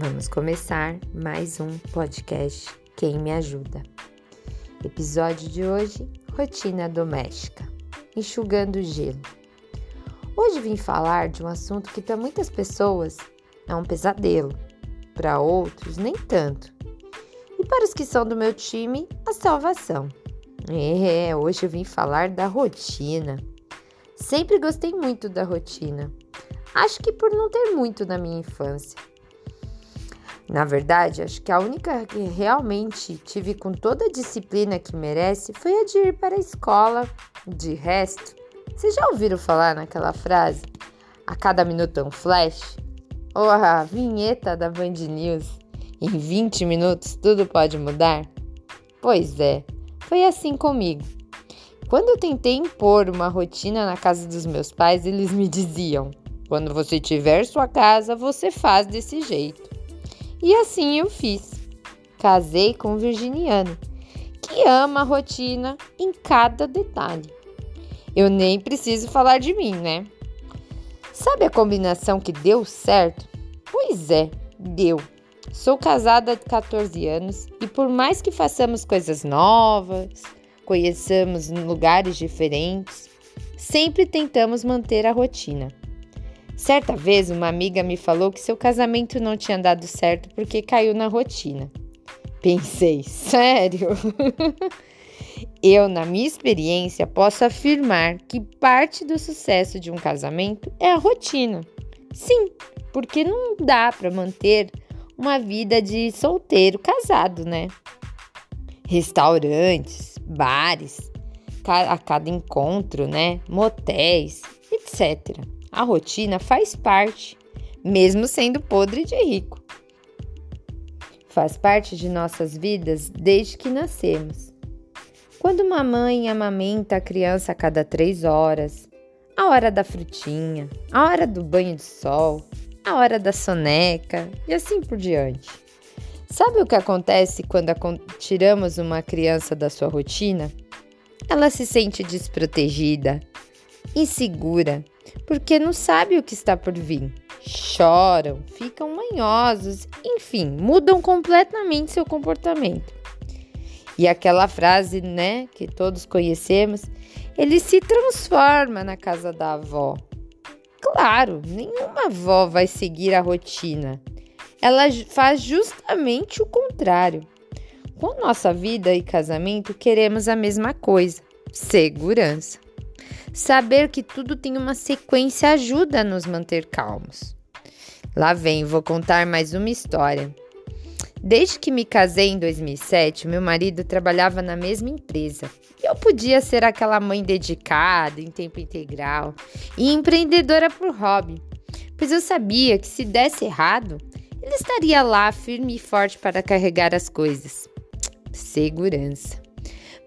Vamos começar mais um podcast Quem Me Ajuda. Episódio de hoje: Rotina Doméstica Enxugando Gelo. Hoje vim falar de um assunto que para muitas pessoas é um pesadelo, para outros, nem tanto. E para os que são do meu time, a salvação. É, hoje eu vim falar da rotina. Sempre gostei muito da rotina. Acho que por não ter muito na minha infância. Na verdade, acho que a única que realmente tive com toda a disciplina que merece foi a de ir para a escola. De resto, vocês já ouviram falar naquela frase? A cada minuto é um flash? Ou a vinheta da Band News? Em 20 minutos tudo pode mudar? Pois é, foi assim comigo. Quando eu tentei impor uma rotina na casa dos meus pais, eles me diziam: quando você tiver sua casa, você faz desse jeito. E assim eu fiz. Casei com um virginiano que ama a rotina em cada detalhe. Eu nem preciso falar de mim, né? Sabe a combinação que deu certo? Pois é, deu. Sou casada há 14 anos e por mais que façamos coisas novas, conheçamos lugares diferentes, sempre tentamos manter a rotina. Certa vez, uma amiga me falou que seu casamento não tinha dado certo porque caiu na rotina. Pensei, sério? Eu, na minha experiência, posso afirmar que parte do sucesso de um casamento é a rotina. Sim, porque não dá para manter uma vida de solteiro casado, né? Restaurantes, bares, a cada encontro, né? Motéis, etc. A rotina faz parte, mesmo sendo podre de rico. Faz parte de nossas vidas desde que nascemos. Quando uma mãe amamenta a criança a cada três horas, a hora da frutinha, a hora do banho de sol, a hora da soneca e assim por diante. Sabe o que acontece quando tiramos uma criança da sua rotina? Ela se sente desprotegida, insegura, porque não sabe o que está por vir. Choram, ficam manhosos, enfim, mudam completamente seu comportamento. E aquela frase, né, que todos conhecemos, ele se transforma na casa da avó. Claro, nenhuma avó vai seguir a rotina. Ela faz justamente o contrário. Com nossa vida e casamento, queremos a mesma coisa: segurança. Saber que tudo tem uma sequência ajuda a nos manter calmos. Lá vem, vou contar mais uma história. Desde que me casei em 2007, meu marido trabalhava na mesma empresa. Eu podia ser aquela mãe dedicada, em tempo integral e empreendedora por hobby, pois eu sabia que se desse errado, ele estaria lá firme e forte para carregar as coisas. Segurança.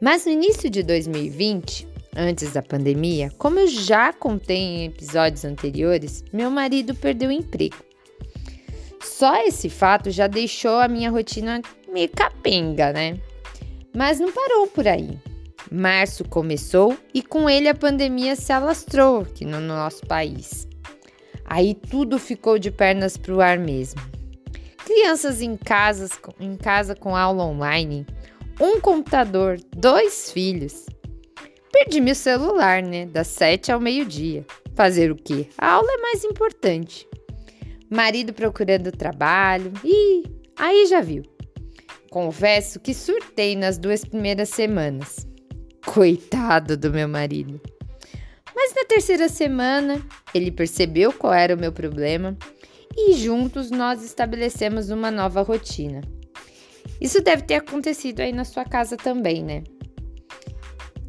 Mas no início de 2020, antes da pandemia, como eu já contei em episódios anteriores, meu marido perdeu o emprego. Só esse fato já deixou a minha rotina meio capenga, né? Mas não parou por aí. Março começou e com ele a pandemia se alastrou aqui no nosso país. Aí tudo ficou de pernas para o ar mesmo. Crianças em, casas, em casa com aula online, um computador, dois filhos. Perdi meu celular, né? Das sete ao meio-dia. Fazer o quê? A aula é mais importante marido procurando trabalho e aí já viu. Confesso que surtei nas duas primeiras semanas. Coitado do meu marido. Mas na terceira semana, ele percebeu qual era o meu problema e juntos nós estabelecemos uma nova rotina. Isso deve ter acontecido aí na sua casa também, né?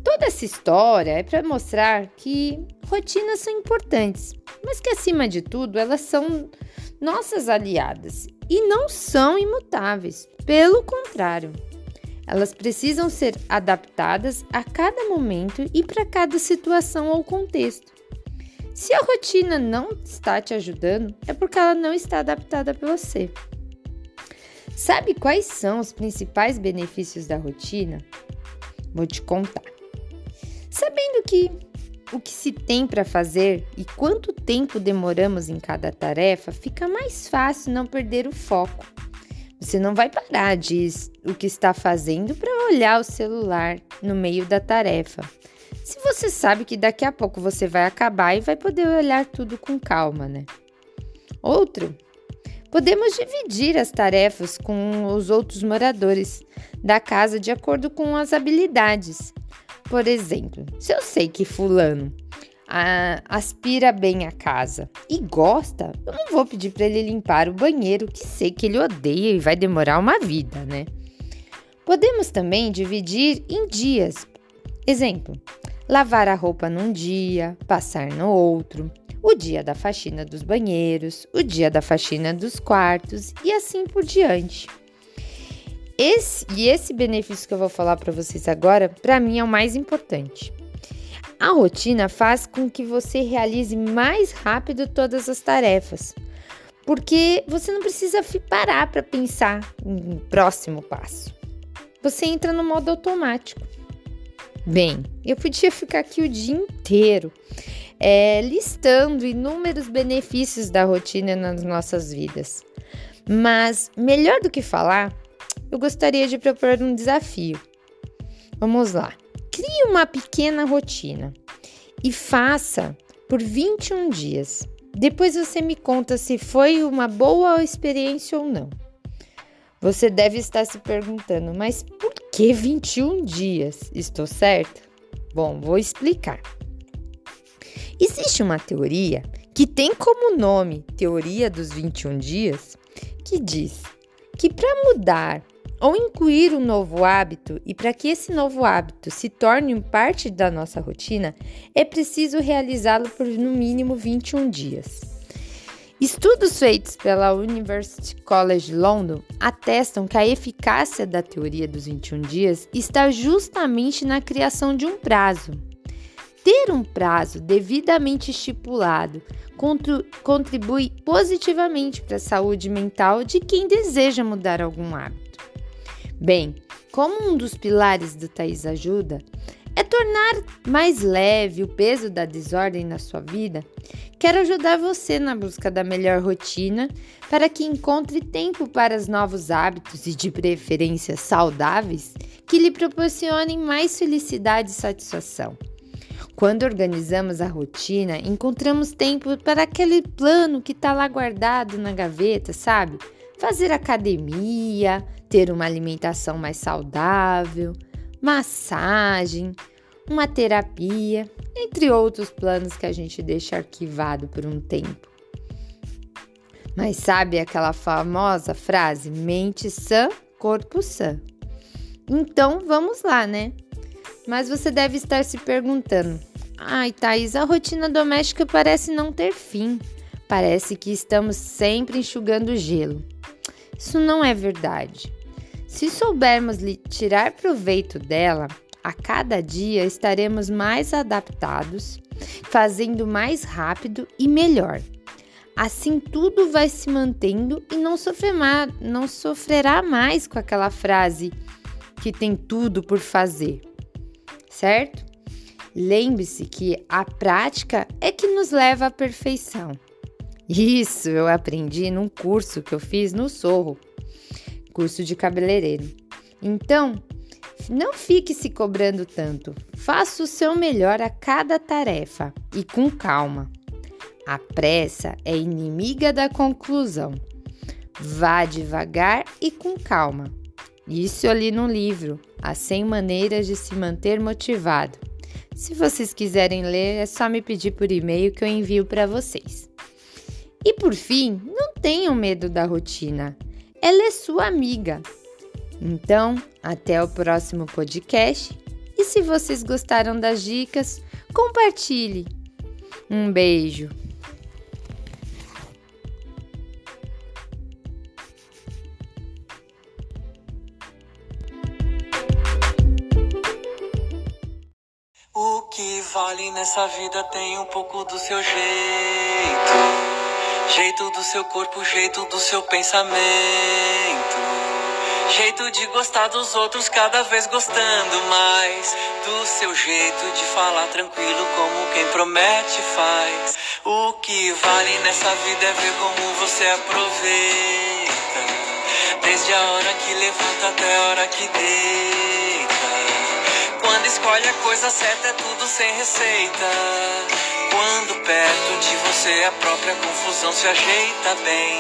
Toda essa história é para mostrar que rotinas são importantes, mas que acima de tudo elas são nossas aliadas e não são imutáveis. Pelo contrário, elas precisam ser adaptadas a cada momento e para cada situação ou contexto. Se a rotina não está te ajudando, é porque ela não está adaptada para você. Sabe quais são os principais benefícios da rotina? Vou te contar. Sabendo que o que se tem para fazer e quanto tempo demoramos em cada tarefa, fica mais fácil não perder o foco. Você não vai parar de o que está fazendo para olhar o celular no meio da tarefa. Se você sabe que daqui a pouco você vai acabar e vai poder olhar tudo com calma, né? Outro, podemos dividir as tarefas com os outros moradores da casa de acordo com as habilidades. Por exemplo, se eu sei que Fulano aspira bem a casa e gosta, eu não vou pedir para ele limpar o banheiro que sei que ele odeia e vai demorar uma vida, né? Podemos também dividir em dias. Exemplo: lavar a roupa num dia, passar no outro, o dia da faxina dos banheiros, o dia da faxina dos quartos e assim por diante. Esse, e esse benefício que eu vou falar para vocês agora, para mim é o mais importante. A rotina faz com que você realize mais rápido todas as tarefas, porque você não precisa parar para pensar em próximo passo. Você entra no modo automático. Bem, eu podia ficar aqui o dia inteiro é, listando inúmeros benefícios da rotina nas nossas vidas. Mas, melhor do que falar, eu gostaria de propor um desafio. Vamos lá. Crie uma pequena rotina e faça por 21 dias. Depois você me conta se foi uma boa experiência ou não. Você deve estar se perguntando, mas por que 21 dias? Estou certo? Bom, vou explicar. Existe uma teoria que tem como nome Teoria dos 21 Dias, que diz que para mudar ou incluir um novo hábito e para que esse novo hábito se torne parte da nossa rotina, é preciso realizá-lo por no mínimo 21 dias. Estudos feitos pela University College London atestam que a eficácia da teoria dos 21 dias está justamente na criação de um prazo. Ter um prazo devidamente estipulado contribui positivamente para a saúde mental de quem deseja mudar algum hábito. Bem, como um dos pilares do Thaís Ajuda é tornar mais leve o peso da desordem na sua vida, quero ajudar você na busca da melhor rotina para que encontre tempo para os novos hábitos e, de preferência, saudáveis que lhe proporcionem mais felicidade e satisfação. Quando organizamos a rotina, encontramos tempo para aquele plano que está lá guardado na gaveta, sabe? Fazer academia, ter uma alimentação mais saudável, massagem, uma terapia, entre outros planos que a gente deixa arquivado por um tempo. Mas sabe aquela famosa frase: mente sã, corpo sã? Então vamos lá, né? Mas você deve estar se perguntando: ai, Thaís, a rotina doméstica parece não ter fim. Parece que estamos sempre enxugando gelo. Isso não é verdade. Se soubermos tirar proveito dela, a cada dia estaremos mais adaptados, fazendo mais rápido e melhor. Assim tudo vai se mantendo e não, não sofrerá mais com aquela frase que tem tudo por fazer, certo? Lembre-se que a prática é que nos leva à perfeição. Isso eu aprendi num curso que eu fiz no Sorro curso de cabeleireiro. Então, não fique se cobrando tanto. Faça o seu melhor a cada tarefa e com calma. A pressa é inimiga da conclusão. Vá devagar e com calma. Isso eu li no livro, As 100 Maneiras de Se Manter Motivado. Se vocês quiserem ler, é só me pedir por e-mail que eu envio para vocês. E por fim, não tenham medo da rotina. Ela é sua amiga. Então, até o próximo podcast. E se vocês gostaram das dicas, compartilhe. Um beijo. O que vale nessa vida tem um pouco do seu jeito. Jeito do seu corpo, jeito do seu pensamento. Jeito de gostar dos outros, cada vez gostando mais. Do seu jeito de falar tranquilo, como quem promete faz. O que vale nessa vida é ver como você aproveita. Desde a hora que levanta até a hora que deita. Quando escolhe a coisa certa, é tudo sem receita. Quando perto de você a própria confusão se ajeita bem.